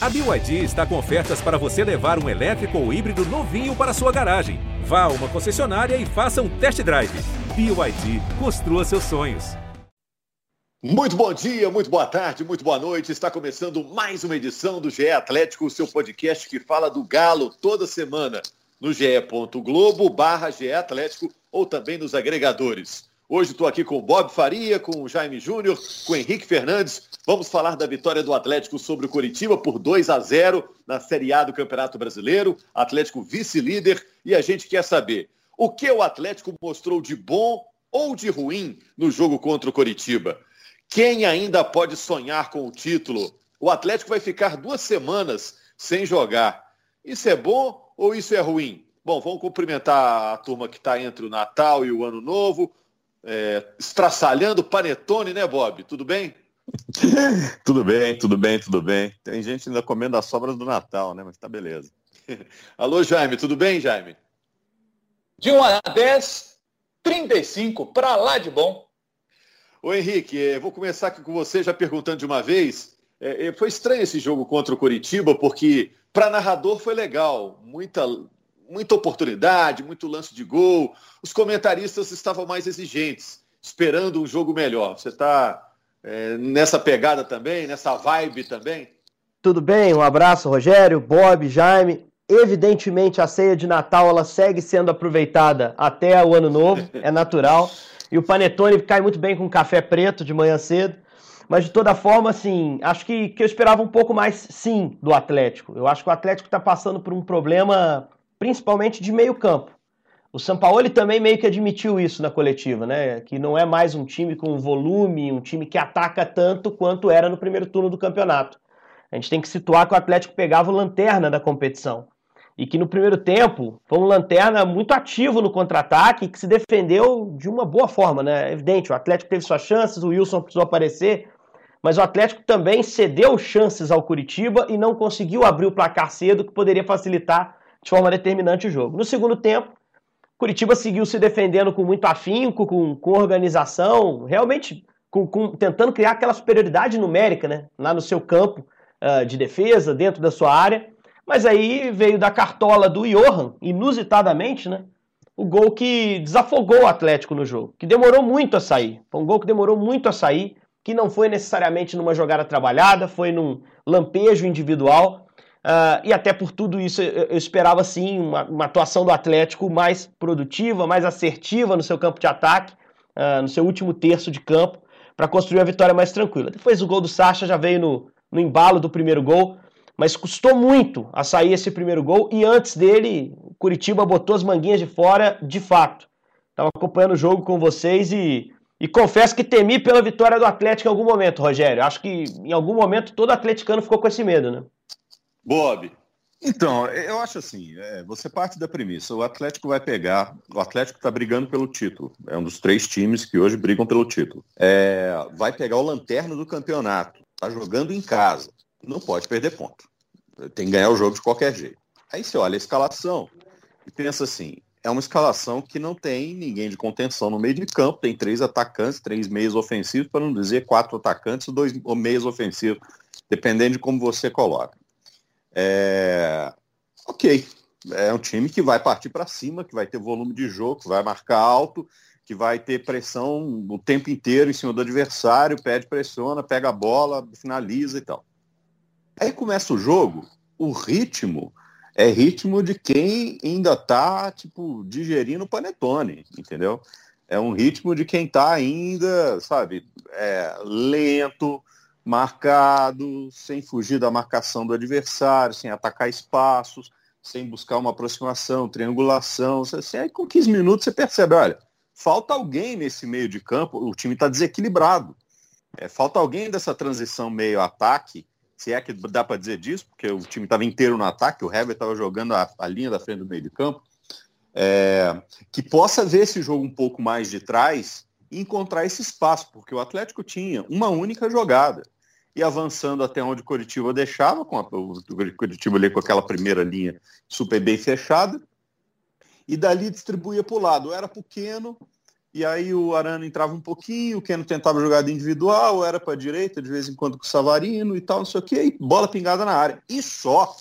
A BYD está com ofertas para você levar um elétrico ou híbrido novinho para sua garagem. Vá a uma concessionária e faça um test drive. BYD, construa seus sonhos. Muito bom dia, muito boa tarde, muito boa noite. Está começando mais uma edição do GE Atlético, o seu podcast que fala do Galo toda semana no ge.globo barra Atlético ou também nos agregadores. Hoje estou aqui com o Bob Faria, com o Jaime Júnior, com o Henrique Fernandes. Vamos falar da vitória do Atlético sobre o Coritiba por 2 a 0 na Série A do Campeonato Brasileiro. Atlético vice-líder. E a gente quer saber o que o Atlético mostrou de bom ou de ruim no jogo contra o Coritiba. Quem ainda pode sonhar com o título? O Atlético vai ficar duas semanas sem jogar. Isso é bom ou isso é ruim? Bom, vamos cumprimentar a turma que está entre o Natal e o Ano Novo é, estraçalhando panetone, né, Bob? Tudo bem? tudo bem, tudo bem, tudo bem. Tem gente ainda comendo as sobras do Natal, né? Mas tá beleza. Alô, Jaime, tudo bem, Jaime? De 1 a 10, 35, para lá de bom. Ô Henrique, é, vou começar aqui com você já perguntando de uma vez. É foi estranho esse jogo contra o Curitiba, porque para narrador foi legal, muita muita oportunidade, muito lance de gol. Os comentaristas estavam mais exigentes, esperando um jogo melhor. Você está é, nessa pegada também, nessa vibe também? Tudo bem, um abraço, Rogério, Bob, Jaime. Evidentemente, a ceia de Natal ela segue sendo aproveitada até o ano novo, é natural. E o panetone cai muito bem com café preto de manhã cedo. Mas de toda forma, assim, acho que, que eu esperava um pouco mais, sim, do Atlético. Eu acho que o Atlético está passando por um problema principalmente de meio campo. O Sampaoli também meio que admitiu isso na coletiva, né? Que não é mais um time com volume, um time que ataca tanto quanto era no primeiro turno do campeonato. A gente tem que situar que o Atlético pegava o lanterna da competição. E que no primeiro tempo foi um lanterna muito ativo no contra-ataque, que se defendeu de uma boa forma, né? É evidente, o Atlético teve suas chances, o Wilson precisou aparecer, mas o Atlético também cedeu chances ao Curitiba e não conseguiu abrir o placar cedo, que poderia facilitar de forma determinante o jogo. No segundo tempo, Curitiba seguiu se defendendo com muito afinco, com, com organização, realmente com, com, tentando criar aquela superioridade numérica né, lá no seu campo uh, de defesa, dentro da sua área. Mas aí veio da cartola do Johan, inusitadamente, né? O gol que desafogou o Atlético no jogo, que demorou muito a sair. Foi um gol que demorou muito a sair, que não foi necessariamente numa jogada trabalhada, foi num lampejo individual. Uh, e até por tudo isso eu, eu esperava sim uma, uma, atuação do Atlético mais produtiva, mais assertiva no seu campo de ataque, uh, no seu último terço de campo, para construir uma vitória mais tranquila. Depois o gol do Sacha já veio no, no embalo do primeiro gol, mas custou muito a sair esse primeiro gol e antes dele, Curitiba botou as manguinhas de fora de fato. Estava acompanhando o jogo com vocês e, e confesso que temi pela vitória do Atlético em algum momento, Rogério. Acho que em algum momento todo atleticano ficou com esse medo, né? Bob. Então, eu acho assim, é, você parte da premissa, o Atlético vai pegar, o Atlético está brigando pelo título, é um dos três times que hoje brigam pelo título. É, vai pegar o lanterna do campeonato, está jogando em casa, não pode perder ponto. Tem que ganhar o jogo de qualquer jeito. Aí você olha a escalação e pensa assim, é uma escalação que não tem ninguém de contenção no meio de campo, tem três atacantes, três meios ofensivos, para não dizer quatro atacantes, dois meios ofensivos, dependendo de como você coloca. É... Ok, é um time que vai partir para cima, que vai ter volume de jogo, que vai marcar alto, que vai ter pressão o tempo inteiro em cima do adversário, pede, pressiona, pega a bola, finaliza e tal. Aí começa o jogo, o ritmo é ritmo de quem ainda está tipo, digerindo panetone, entendeu? É um ritmo de quem está ainda, sabe, é, lento, marcado, sem fugir da marcação do adversário, sem atacar espaços, sem buscar uma aproximação, triangulação. Assim, aí com 15 minutos você percebe, olha, falta alguém nesse meio de campo, o time está desequilibrado. É, falta alguém dessa transição meio-ataque, se é que dá para dizer disso, porque o time estava inteiro no ataque, o Hever estava jogando a, a, linha da frente do meio de campo, é, que possa ver esse jogo um pouco mais de trás e encontrar esse espaço, porque o Atlético tinha uma única jogada e avançando até onde o Curitiba deixava, com a, o Curitiba ali com aquela primeira linha super bem fechada, e dali distribuía para o lado. Era pequeno, e aí o Arana entrava um pouquinho, o Keno tentava jogada individual, era para a direita, de vez em quando com o Savarino e tal, não sei o que, e bola pingada na área. E só.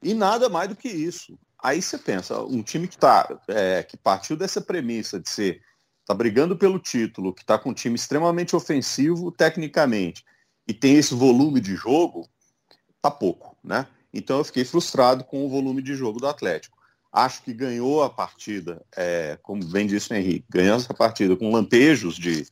E nada mais do que isso. Aí você pensa, um time que tá, é, que partiu dessa premissa de ser, tá brigando pelo título, que tá com um time extremamente ofensivo tecnicamente, e tem esse volume de jogo, tá pouco, né? Então eu fiquei frustrado com o volume de jogo do Atlético. Acho que ganhou a partida, é, como bem disse o Henrique, ganhou essa partida com lampejos de,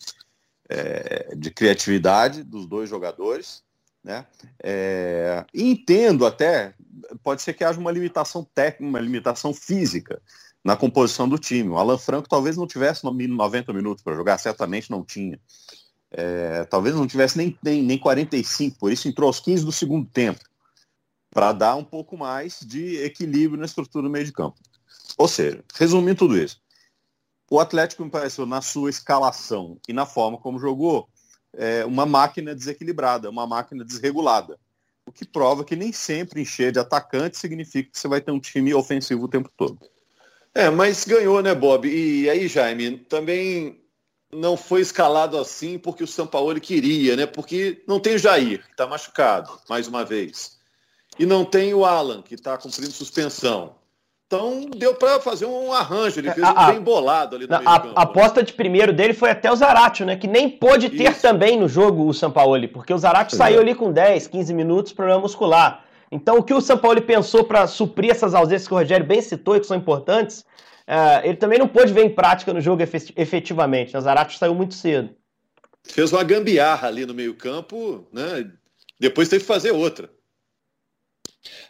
é, de criatividade dos dois jogadores. Né? É, entendo até, pode ser que haja uma limitação técnica, uma limitação física na composição do time. O Alan Franco talvez não tivesse no mínimo 90 minutos para jogar, certamente não tinha. É, talvez não tivesse nem, nem, nem 45, por isso entrou aos 15 do segundo tempo para dar um pouco mais de equilíbrio na estrutura do meio de campo. Ou seja, resumindo tudo isso, o Atlético me pareceu na sua escalação e na forma como jogou é, uma máquina desequilibrada, uma máquina desregulada. O que prova que nem sempre encher de atacante significa que você vai ter um time ofensivo o tempo todo. É, mas ganhou, né, Bob? E aí, Jaime, também não foi escalado assim porque o São Paulo queria, né? Porque não tem o Jair, que está machucado, mais uma vez e não tem o Alan, que está cumprindo suspensão. Então deu para fazer um arranjo, ele fez a, um bem bolado ali no a, meio campo. A aposta de primeiro dele foi até o Zaratio, né? Que nem pôde ter Isso. também no jogo o Sampaoli, porque o Zaratio saiu ali com 10, 15 minutos, problema muscular. Então o que o Sampaoli pensou para suprir essas ausências que o Rogério bem citou e que são importantes, uh, ele também não pôde ver em prática no jogo efetivamente. O Zaratio saiu muito cedo. Fez uma gambiarra ali no meio campo, né? Depois teve que fazer outra.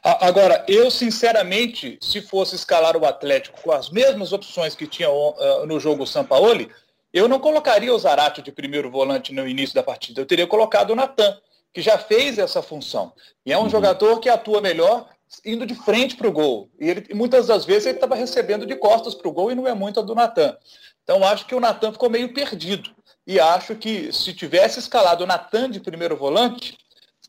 Agora, eu sinceramente, se fosse escalar o Atlético com as mesmas opções que tinha uh, no jogo Sampaoli, eu não colocaria o Zarate de primeiro volante no início da partida. Eu teria colocado o Natan, que já fez essa função. E é um uhum. jogador que atua melhor indo de frente para o gol. E ele, muitas das vezes ele estava recebendo de costas para o gol e não é muito a do Natan. Então acho que o Natan ficou meio perdido. E acho que se tivesse escalado o Natan de primeiro volante,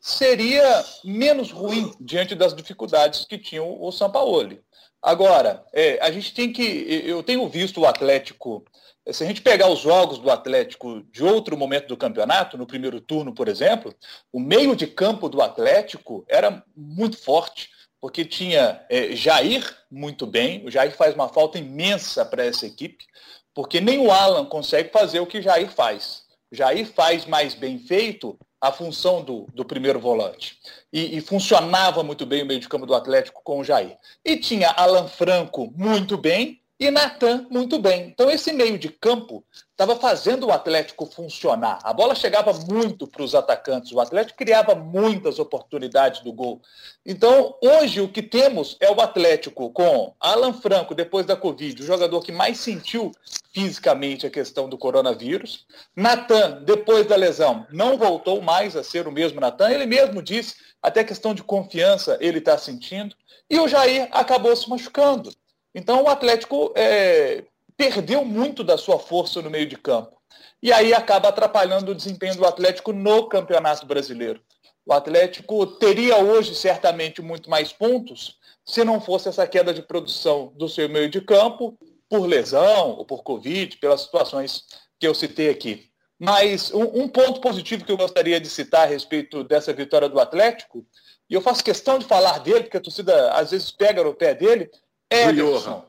seria menos ruim diante das dificuldades que tinha o Sampaoli. Agora, é, a gente tem que. Eu tenho visto o Atlético. Se a gente pegar os jogos do Atlético de outro momento do campeonato, no primeiro turno, por exemplo, o meio de campo do Atlético era muito forte, porque tinha é, Jair muito bem. O Jair faz uma falta imensa para essa equipe, porque nem o Alan consegue fazer o que Jair faz. Jair faz mais bem feito a função do, do primeiro volante. E, e, funcionava muito bem o meio de campo do Atlético com o Jair. E tinha Alan Franco muito bem e Natan muito bem. Então esse meio de campo estava fazendo o Atlético funcionar. A bola chegava muito para os atacantes, o Atlético criava muitas oportunidades do gol. Então, hoje o que temos é o Atlético com Alan Franco, depois da Covid, o jogador que mais sentiu fisicamente a questão do coronavírus. Natan, depois da lesão, não voltou mais a ser o mesmo Natan. Ele mesmo disse, até questão de confiança ele está sentindo. E o Jair acabou se machucando. Então o Atlético é, perdeu muito da sua força no meio de campo. E aí acaba atrapalhando o desempenho do Atlético no Campeonato Brasileiro. O Atlético teria hoje certamente muito mais pontos se não fosse essa queda de produção do seu meio de campo, por lesão ou por Covid, pelas situações que eu citei aqui. Mas um, um ponto positivo que eu gostaria de citar a respeito dessa vitória do Atlético, e eu faço questão de falar dele, porque a torcida às vezes pega no pé dele, é Ederson.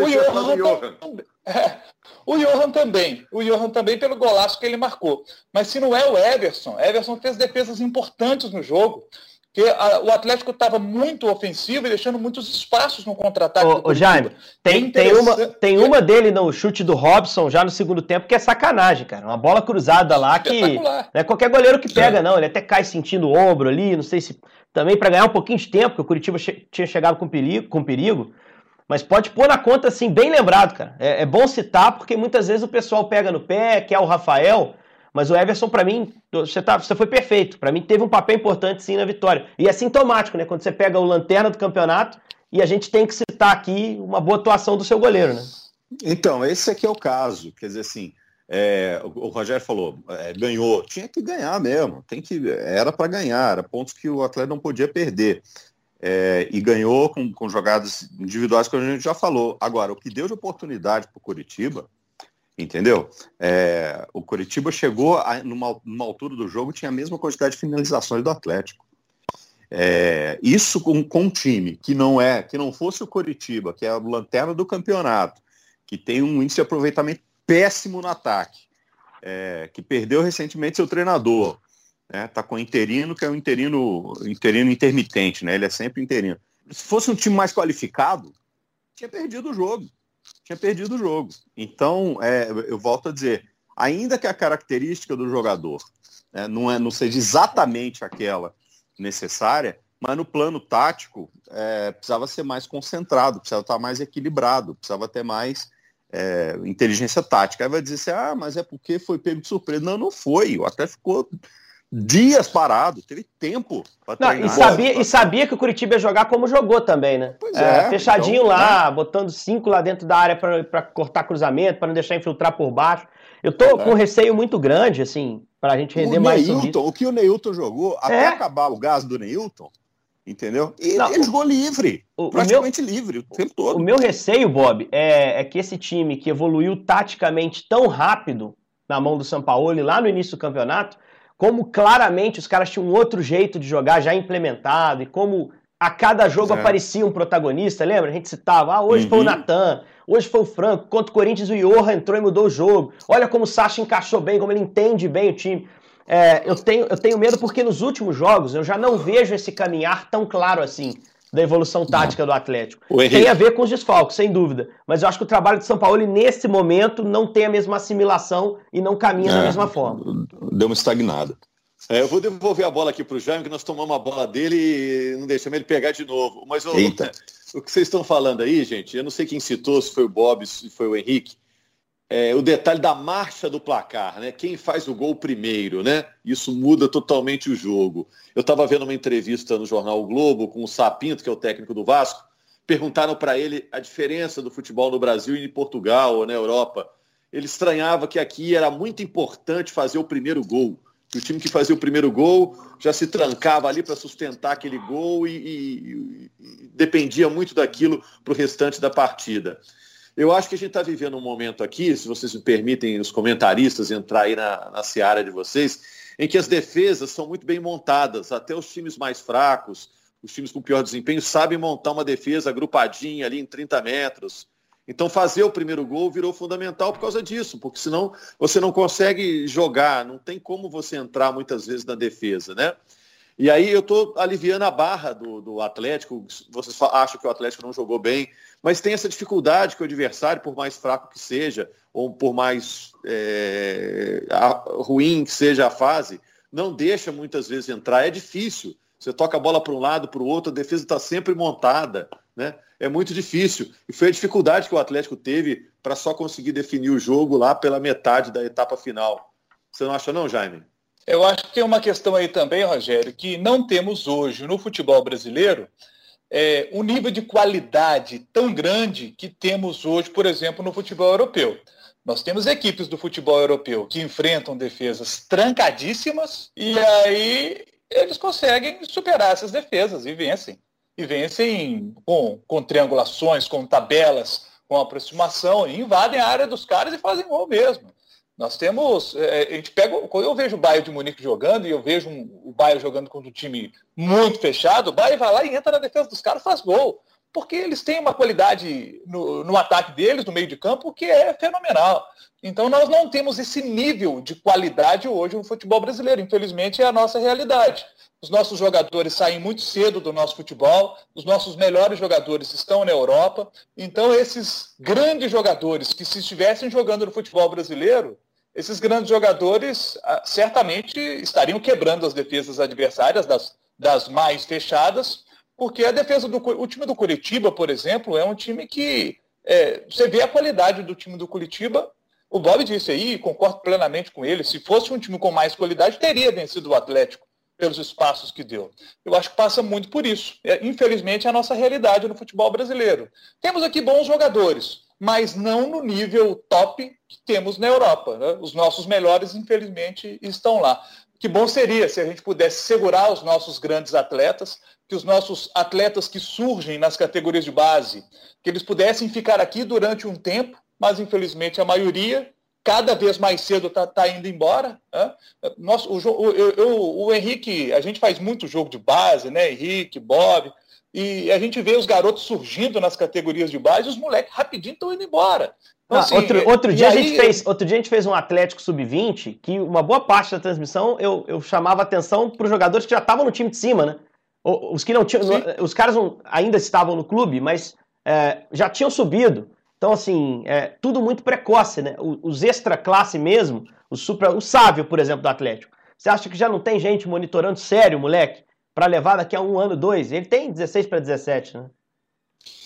O Johan, Johan. É, o Johan também. O Johan também pelo golaço que ele marcou. Mas se não é o Everson, Everson fez defesas importantes no jogo. Porque a, o Atlético estava muito ofensivo e deixando muitos espaços no contra-ataque. Ô, ô Jaime, tem, é tem, uma, tem uma dele no chute do Robson já no segundo tempo que é sacanagem, cara. Uma bola cruzada lá que. Não é qualquer goleiro que pega, é. não. Ele até cai sentindo o ombro ali, não sei se. Também para ganhar um pouquinho de tempo, porque o Curitiba che tinha chegado com perigo, com perigo. Mas pode pôr na conta, assim, bem lembrado, cara. É, é, bom citar, porque muitas vezes o pessoal pega no pé, quer o Rafael, mas o Everson, para mim, você, tá, você foi perfeito. Para mim, teve um papel importante, sim, na vitória. E é sintomático, né? Quando você pega o lanterna do campeonato, e a gente tem que citar aqui uma boa atuação do seu goleiro, né? Então, esse aqui é o caso. Quer dizer assim, é, o, Rogério falou, é, ganhou, tinha que ganhar mesmo, tem que, era para ganhar, era pontos que o atleta não podia perder é, e ganhou com, com jogadas individuais que a gente já falou. Agora, o que deu de oportunidade para o Curitiba Entendeu? É, o Curitiba chegou a, numa, numa, altura do jogo, tinha a mesma quantidade de finalizações do Atlético. É, isso com, com um time que não é, que não fosse o Curitiba, que é a lanterna do campeonato, que tem um índice de aproveitamento péssimo no ataque, é, que perdeu recentemente seu treinador, né? Tá com o interino, que é um interino, interino intermitente, né? Ele é sempre interino. Se fosse um time mais qualificado, tinha perdido o jogo. Tinha perdido o jogo. Então, é, eu volto a dizer, ainda que a característica do jogador né, não, é, não seja exatamente aquela necessária, mas no plano tático é, precisava ser mais concentrado, precisava estar mais equilibrado, precisava ter mais é, inteligência tática. Aí vai dizer assim, ah, mas é porque foi pego de surpresa. Não, não foi. Até ficou dias parado, teve tempo para treinar. E sabia, e sabia que o Curitiba ia jogar como jogou também, né? Pois é. é fechadinho então, lá, né? botando cinco lá dentro da área para cortar cruzamento, para não deixar infiltrar por baixo. Eu tô é. com um receio muito grande, assim, para a gente render o mais. Neilton, o que o Neilton jogou, até é. acabar o gás do Neilton, entendeu? E não, ele jogou livre, o, praticamente o meu, livre o tempo todo. O meu receio, Bob, é, é que esse time que evoluiu taticamente tão rápido na mão do São Paulo lá no início do campeonato, como claramente os caras tinham um outro jeito de jogar já implementado e como a cada jogo aparecia um protagonista, lembra? A gente citava, ah, hoje uhum. foi o uhum. Natan, hoje foi o Franco, contra o Corinthians o Johan entrou e mudou o jogo. Olha como o Sacha encaixou bem, como ele entende bem o time. É, eu, tenho, eu tenho medo porque nos últimos jogos eu já não vejo esse caminhar tão claro assim da evolução tática do Atlético. Tem a ver com os desfalques, sem dúvida. Mas eu acho que o trabalho de São Paulo, nesse momento, não tem a mesma assimilação e não caminha é, da mesma forma. Deu uma estagnada. É, eu vou devolver a bola aqui para o Jaime, que nós tomamos a bola dele e não deixamos ele pegar de novo. Mas o, o que vocês estão falando aí, gente, eu não sei quem citou, se foi o Bob, se foi o Henrique, é, o detalhe da marcha do placar, né? Quem faz o gol primeiro, né? Isso muda totalmente o jogo. Eu estava vendo uma entrevista no jornal o Globo com o Sapinto, que é o técnico do Vasco. Perguntaram para ele a diferença do futebol no Brasil e em Portugal ou na Europa. Ele estranhava que aqui era muito importante fazer o primeiro gol. Que o time que fazia o primeiro gol já se trancava ali para sustentar aquele gol e, e, e dependia muito daquilo para o restante da partida. Eu acho que a gente está vivendo um momento aqui, se vocês me permitem, os comentaristas entrar aí na, na seara de vocês, em que as defesas são muito bem montadas, até os times mais fracos, os times com pior desempenho, sabem montar uma defesa agrupadinha ali em 30 metros. Então fazer o primeiro gol virou fundamental por causa disso, porque senão você não consegue jogar, não tem como você entrar muitas vezes na defesa, né? E aí eu estou aliviando a barra do, do Atlético. Vocês acham que o Atlético não jogou bem, mas tem essa dificuldade que o adversário, por mais fraco que seja, ou por mais é, ruim que seja a fase, não deixa muitas vezes entrar. É difícil. Você toca a bola para um lado, para o outro, a defesa está sempre montada. Né? É muito difícil. E foi a dificuldade que o Atlético teve para só conseguir definir o jogo lá pela metade da etapa final. Você não acha não, Jaime? Eu acho que tem uma questão aí também, Rogério, que não temos hoje no futebol brasileiro é, um nível de qualidade tão grande que temos hoje, por exemplo, no futebol europeu. Nós temos equipes do futebol europeu que enfrentam defesas trancadíssimas e aí eles conseguem superar essas defesas e vencem. E vencem com, com triangulações, com tabelas, com aproximação, e invadem a área dos caras e fazem gol mesmo. Nós temos, é, a gente pega, quando eu vejo o Bayern de Munique jogando e eu vejo um, o Bayern jogando contra um time muito fechado, o Bayern vai lá e entra na defesa dos caras e faz gol. Porque eles têm uma qualidade no, no ataque deles, no meio de campo, que é fenomenal. Então nós não temos esse nível de qualidade hoje no futebol brasileiro. Infelizmente é a nossa realidade. Os nossos jogadores saem muito cedo do nosso futebol, os nossos melhores jogadores estão na Europa. Então, esses grandes jogadores que, se estivessem jogando no futebol brasileiro, esses grandes jogadores ah, certamente estariam quebrando as defesas adversárias, das, das mais fechadas, porque a defesa do o time do Curitiba, por exemplo, é um time que é, você vê a qualidade do time do Curitiba. O Bob disse aí, concordo plenamente com ele, se fosse um time com mais qualidade, teria vencido o Atlético pelos espaços que deu. Eu acho que passa muito por isso. É, infelizmente, é a nossa realidade no futebol brasileiro. Temos aqui bons jogadores, mas não no nível top que temos na Europa. Né? Os nossos melhores, infelizmente, estão lá. Que bom seria se a gente pudesse segurar os nossos grandes atletas, que os nossos atletas que surgem nas categorias de base, que eles pudessem ficar aqui durante um tempo, mas infelizmente a maioria cada vez mais cedo está tá indo embora. Né? Nossa, o, eu, eu, o Henrique, a gente faz muito jogo de base, né? Henrique, Bob, e a gente vê os garotos surgindo nas categorias de base, e os moleques rapidinho estão indo embora. Então, ah, assim, outro, outro, dia aí... a gente fez, outro dia a gente fez um Atlético Sub-20 que uma boa parte da transmissão eu, eu chamava atenção para os jogadores que já estavam no time de cima, né? Os que não tinham. Os caras não, ainda estavam no clube, mas é, já tinham subido. Então, assim, é tudo muito precoce, né? Os extra classe mesmo, o, supra, o Sávio, por exemplo, do Atlético. Você acha que já não tem gente monitorando sério, moleque, para levar daqui a um ano, dois? Ele tem 16 para 17, né?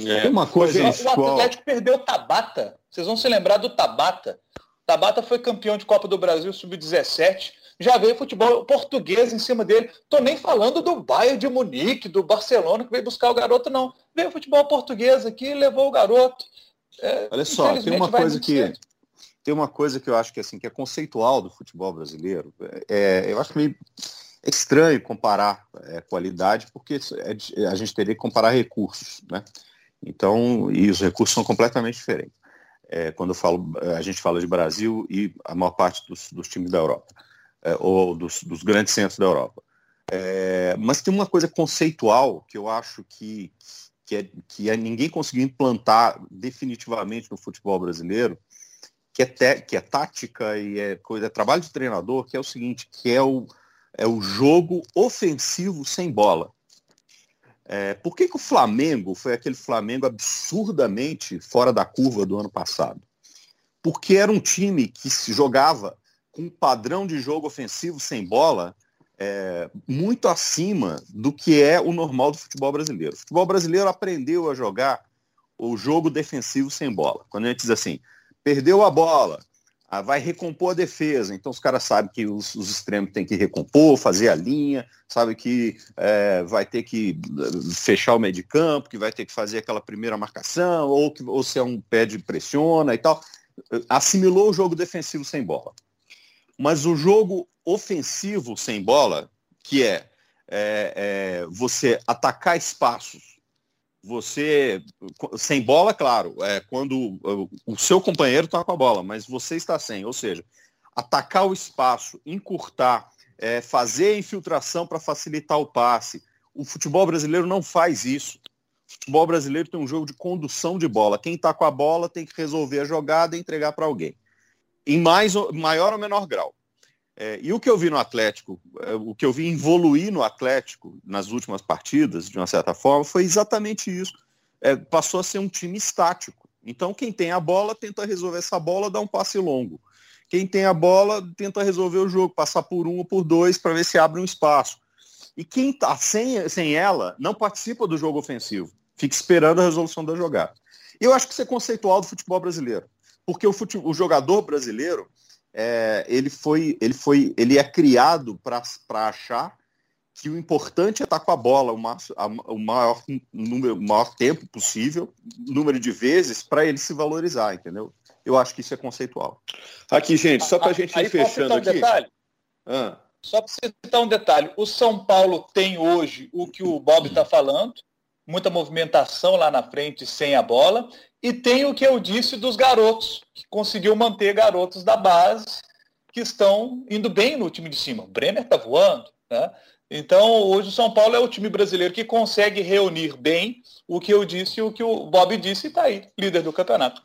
É. Tem uma coisa. O, o Atlético perdeu o Tabata. Vocês vão se lembrar do Tabata. Tabata foi campeão de Copa do Brasil sub-17 já veio futebol português em cima dele. Tô nem falando do Bayern de Munique, do Barcelona, que veio buscar o garoto, não. Veio futebol português aqui levou o garoto. É, Olha só, tem uma coisa que. Tem uma coisa que eu acho que assim que é conceitual do futebol brasileiro. É, eu acho meio estranho comparar é, qualidade, porque é, a gente teria que comparar recursos, né? Então, e os recursos são completamente diferentes. É, quando eu falo, a gente fala de Brasil e a maior parte dos, dos times da Europa é, ou dos, dos, grandes centros da Europa. É, mas tem uma coisa conceitual que eu acho que, que, é, que é ninguém conseguiu implantar definitivamente no futebol brasileiro, que é, te, que é tática e é coisa, é trabalho de treinador, que é o seguinte, que é o, é o jogo ofensivo sem bola. É, por que, que o Flamengo foi aquele Flamengo absurdamente fora da curva do ano passado? Porque era um time que se jogava com um padrão de jogo ofensivo sem bola é, muito acima do que é o normal do futebol brasileiro. O futebol brasileiro aprendeu a jogar o jogo defensivo sem bola. Quando a gente diz assim, perdeu a bola, ah, vai recompor a defesa. Então os caras sabem que os, os extremos têm que recompor, fazer a linha, sabe que é, vai ter que eh, fechar o meio de campo, que vai ter que fazer aquela primeira marcação, ou que ou se é um pé de pressiona e tal. Assimilou o jogo defensivo sem bola. Mas o jogo ofensivo sem bola, que é, é, é você atacar espaços, você sem bola, claro, é quando o seu companheiro está com a bola, mas você está sem, ou seja, atacar o espaço, encurtar, é, fazer a infiltração para facilitar o passe. O futebol brasileiro não faz isso. O futebol brasileiro tem um jogo de condução de bola. Quem está com a bola tem que resolver a jogada e entregar para alguém em mais, maior ou menor grau. É, e o que eu vi no Atlético, é, o que eu vi evoluir no Atlético nas últimas partidas, de uma certa forma, foi exatamente isso. É, passou a ser um time estático. Então, quem tem a bola tenta resolver essa bola, dá um passe longo. Quem tem a bola tenta resolver o jogo, passar por um ou por dois para ver se abre um espaço. E quem está sem, sem ela não participa do jogo ofensivo, fica esperando a resolução da jogada. Eu acho que isso é conceitual do futebol brasileiro porque o, futebol, o jogador brasileiro é, ele foi ele foi ele é criado para achar que o importante é estar com a bola o, maior, o maior número o maior tempo possível número de vezes para ele se valorizar entendeu eu acho que isso é conceitual aqui gente só para a gente ir fechando um aqui detalhe? Ah. só para citar um detalhe o São Paulo tem hoje o que o Bob está falando muita movimentação lá na frente sem a bola. E tem o que eu disse dos garotos, que conseguiu manter garotos da base que estão indo bem no time de cima. O Brenner está voando. Né? Então, hoje o São Paulo é o time brasileiro que consegue reunir bem o que eu disse e o que o Bob disse e está aí, líder do campeonato.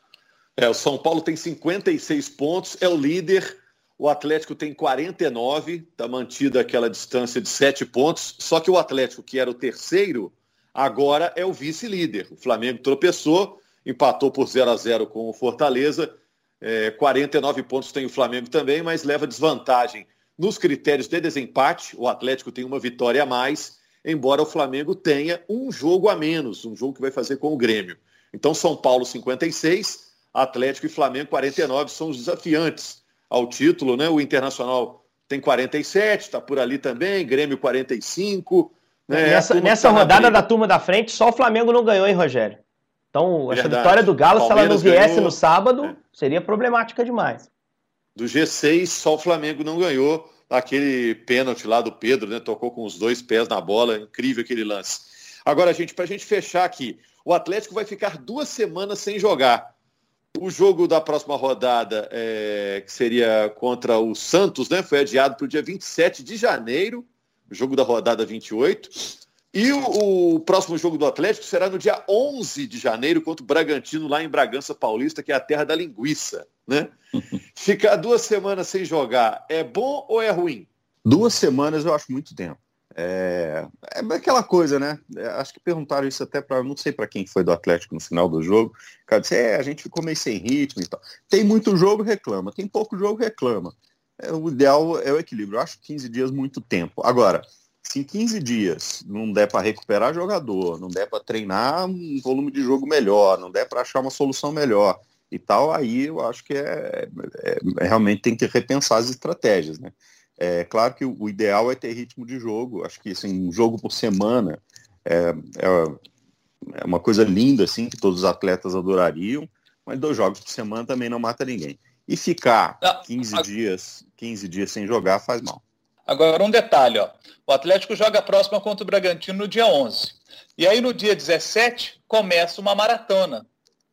É, o São Paulo tem 56 pontos, é o líder. O Atlético tem 49, está mantida aquela distância de 7 pontos. Só que o Atlético, que era o terceiro, agora é o vice-líder. O Flamengo tropeçou, empatou por 0 a 0 com o Fortaleza. É, 49 pontos tem o Flamengo também, mas leva desvantagem nos critérios de desempate. O Atlético tem uma vitória a mais, embora o Flamengo tenha um jogo a menos, um jogo que vai fazer com o Grêmio. Então, São Paulo 56, Atlético e Flamengo 49 são os desafiantes ao título, né? O Internacional tem 47, está por ali também, Grêmio 45, né? Nessa, nessa tá rodada da turma da frente, só o Flamengo não ganhou, hein, Rogério? Então, Verdade. essa vitória do Galo, Palmeiras se ela não viesse ganhou... no sábado, é. seria problemática demais. Do G6, só o Flamengo não ganhou. Aquele pênalti lá do Pedro, né? Tocou com os dois pés na bola. Incrível aquele lance. Agora, gente, para a gente fechar aqui, o Atlético vai ficar duas semanas sem jogar. O jogo da próxima rodada, é, que seria contra o Santos, né, foi adiado para o dia 27 de janeiro, jogo da rodada 28. E o, o, próximo jogo do Atlético será no dia 11 de janeiro contra o Bragantino, lá em Bragança Paulista, que é a terra da linguiça. Né? Ficar duas semanas sem jogar é bom ou é ruim? Duas semanas eu acho muito tempo. É, é aquela coisa, né? É, acho que perguntaram isso até para, não sei para quem foi do Atlético no final do jogo. O cara disse, é, a gente ficou meio sem ritmo e tal. Tem muito jogo, reclama. Tem pouco jogo, reclama. É, o ideal é o equilíbrio. Eu acho 15 dias muito tempo. Agora, se em 15 dias não der para recuperar jogador, não der para treinar um volume de jogo melhor, não der para achar uma solução melhor e tal, aí eu acho que é, é, é realmente tem que repensar as estratégias, né? É claro que o, ideal é ter ritmo de jogo. Acho que assim, um jogo por semana é, é, é uma coisa linda, assim, que todos os atletas adorariam, mas dois jogos por semana também não mata ninguém. E ficar 15 ah, dias, 15 dias sem jogar faz mal. Agora um detalhe, ó. O Atlético joga a próxima contra o Bragantino no dia 11. E aí no dia 17 começa uma maratona.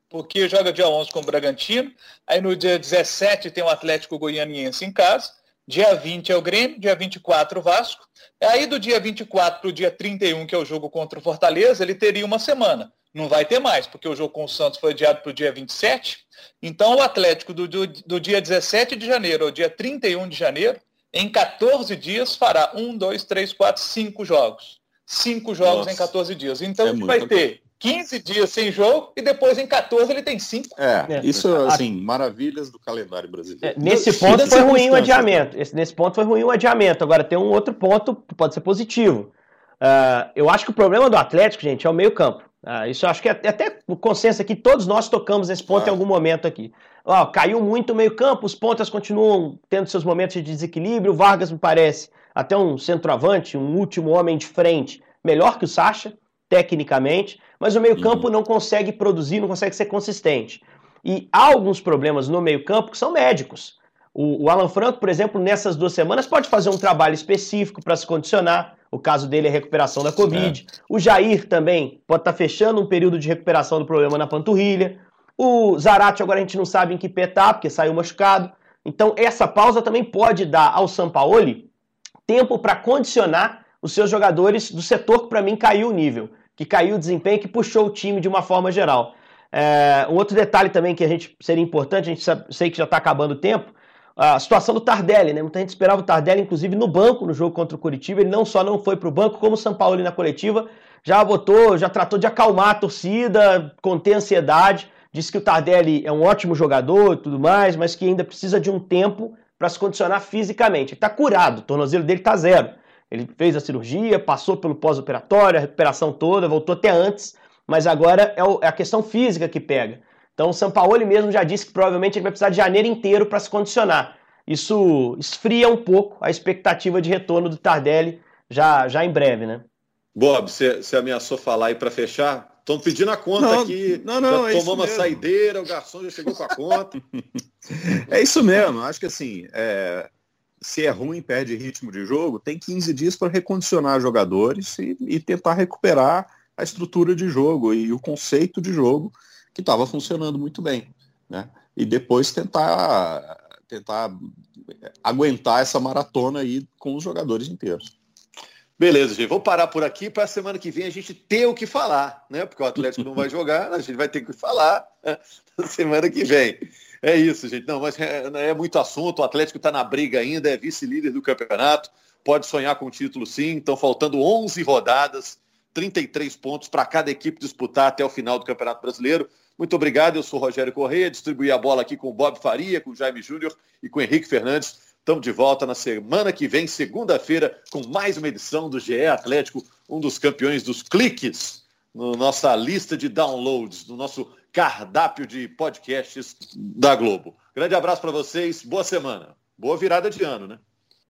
Porque joga dia 11 com o Bragantino, aí no dia 17 tem o Atlético Goianiense em casa, Dia 20 é o Grêmio, dia 24 o Vasco. Aí do dia 24 para o dia 31, que é o jogo contra o Fortaleza, ele teria uma semana. Não vai ter mais, porque o jogo com o Santos foi adiado para o dia 27. Então o Atlético do, do, do dia 17 de janeiro ao dia 31 de janeiro, em 14 dias, fará um, dois, três, quatro, cinco jogos. Cinco jogos Nossa. em 14 dias. Então é vai ter 15 dias sem jogo e depois em 14 ele tem 5. É, é, isso, assim, maravilhas do calendário brasileiro. É, nesse ponto foi ruim o adiamento. Esse, nesse ponto foi ruim o adiamento. Agora tem um outro ponto que pode ser positivo. Uh, eu acho que o problema do Atlético, gente, é o meio campo. Uh, isso eu acho que é até o consenso aqui, todos nós tocamos nesse ponto ah. em algum momento aqui. Uh, caiu muito o meio campo, os pontas continuam tendo seus momentos de desequilíbrio. O Vargas me parece até um centroavante, um último homem de frente, melhor que o Sacha, tecnicamente mas o meio-campo uhum. não consegue produzir, não consegue ser consistente. E há alguns problemas no meio-campo que são médicos. O, o, Alan Franco, por exemplo, nessas duas semanas pode fazer um trabalho específico para se condicionar. O caso dele é recuperação da Covid. É. O Jair também pode estar tá fechando um período de recuperação do problema na panturrilha. O Zarate agora a gente não sabe em que pé tá, porque saiu machucado. Então essa pausa também pode dar ao Sampaoli tempo para condicionar os seus jogadores do setor que para mim caiu o nível que caiu o desempenho, que puxou o time de uma forma geral. É, um outro detalhe também que a gente seria importante, a gente sabe, sei que já está acabando o tempo, a situação do Tardelli, né? Muita gente esperava o Tardelli, inclusive, no banco no jogo contra o Curitiba. Ele não só não foi para o banco, como o São Paulo na coletiva já botou, já tratou de acalmar a torcida, conter a ansiedade. Disse que o Tardelli é um ótimo jogador e tudo mais, mas que ainda precisa de um tempo para se condicionar fisicamente. Ele está curado, o tornozelo dele está zero. Ele fez a cirurgia, passou pelo pós-operatório, a recuperação toda, voltou até antes, mas agora é, é a questão física que pega. Então o Sampaoli mesmo já disse que provavelmente ele vai precisar de janeiro inteiro para se condicionar. Isso esfria um pouco a expectativa de retorno do Tardelli já, já em breve, né? Bob, você ameaçou falar aí para fechar? Estão pedindo a conta não, aqui. Não, não, já é tomamos a saideira, o garçom já chegou com a conta. é isso mesmo. Acho que assim, é, se é ruim, perde ritmo de jogo, tem 15 dias para recondicionar jogadores e, e, tentar recuperar a estrutura de jogo e o conceito de jogo que estava funcionando muito bem. Né? E depois tentar, tentar aguentar essa maratona aí com os jogadores inteiros. Beleza, gente. Vou parar por aqui para a semana que vem a gente ter o que falar, né? Porque o Atlético não vai jogar, a gente vai ter que falar né? na semana que vem. É isso, gente. Não, mas é, é muito assunto. O Atlético está na briga ainda, é vice-líder do campeonato. Pode sonhar com o título, sim. Estão faltando 11 rodadas, 33 pontos para cada equipe disputar até o final do Campeonato Brasileiro. Muito obrigado. Eu sou Rogério Correia. Distribuí a bola aqui com o Bob Faria, com o Jaime Júnior e com o Henrique Fernandes. Estamos de volta na semana que vem, segunda-feira, com mais uma edição do GE Atlético, um dos campeões dos cliques na no nossa lista de downloads, no nosso cardápio de podcasts da Globo. Grande abraço para vocês, boa semana. Boa virada de ano, né?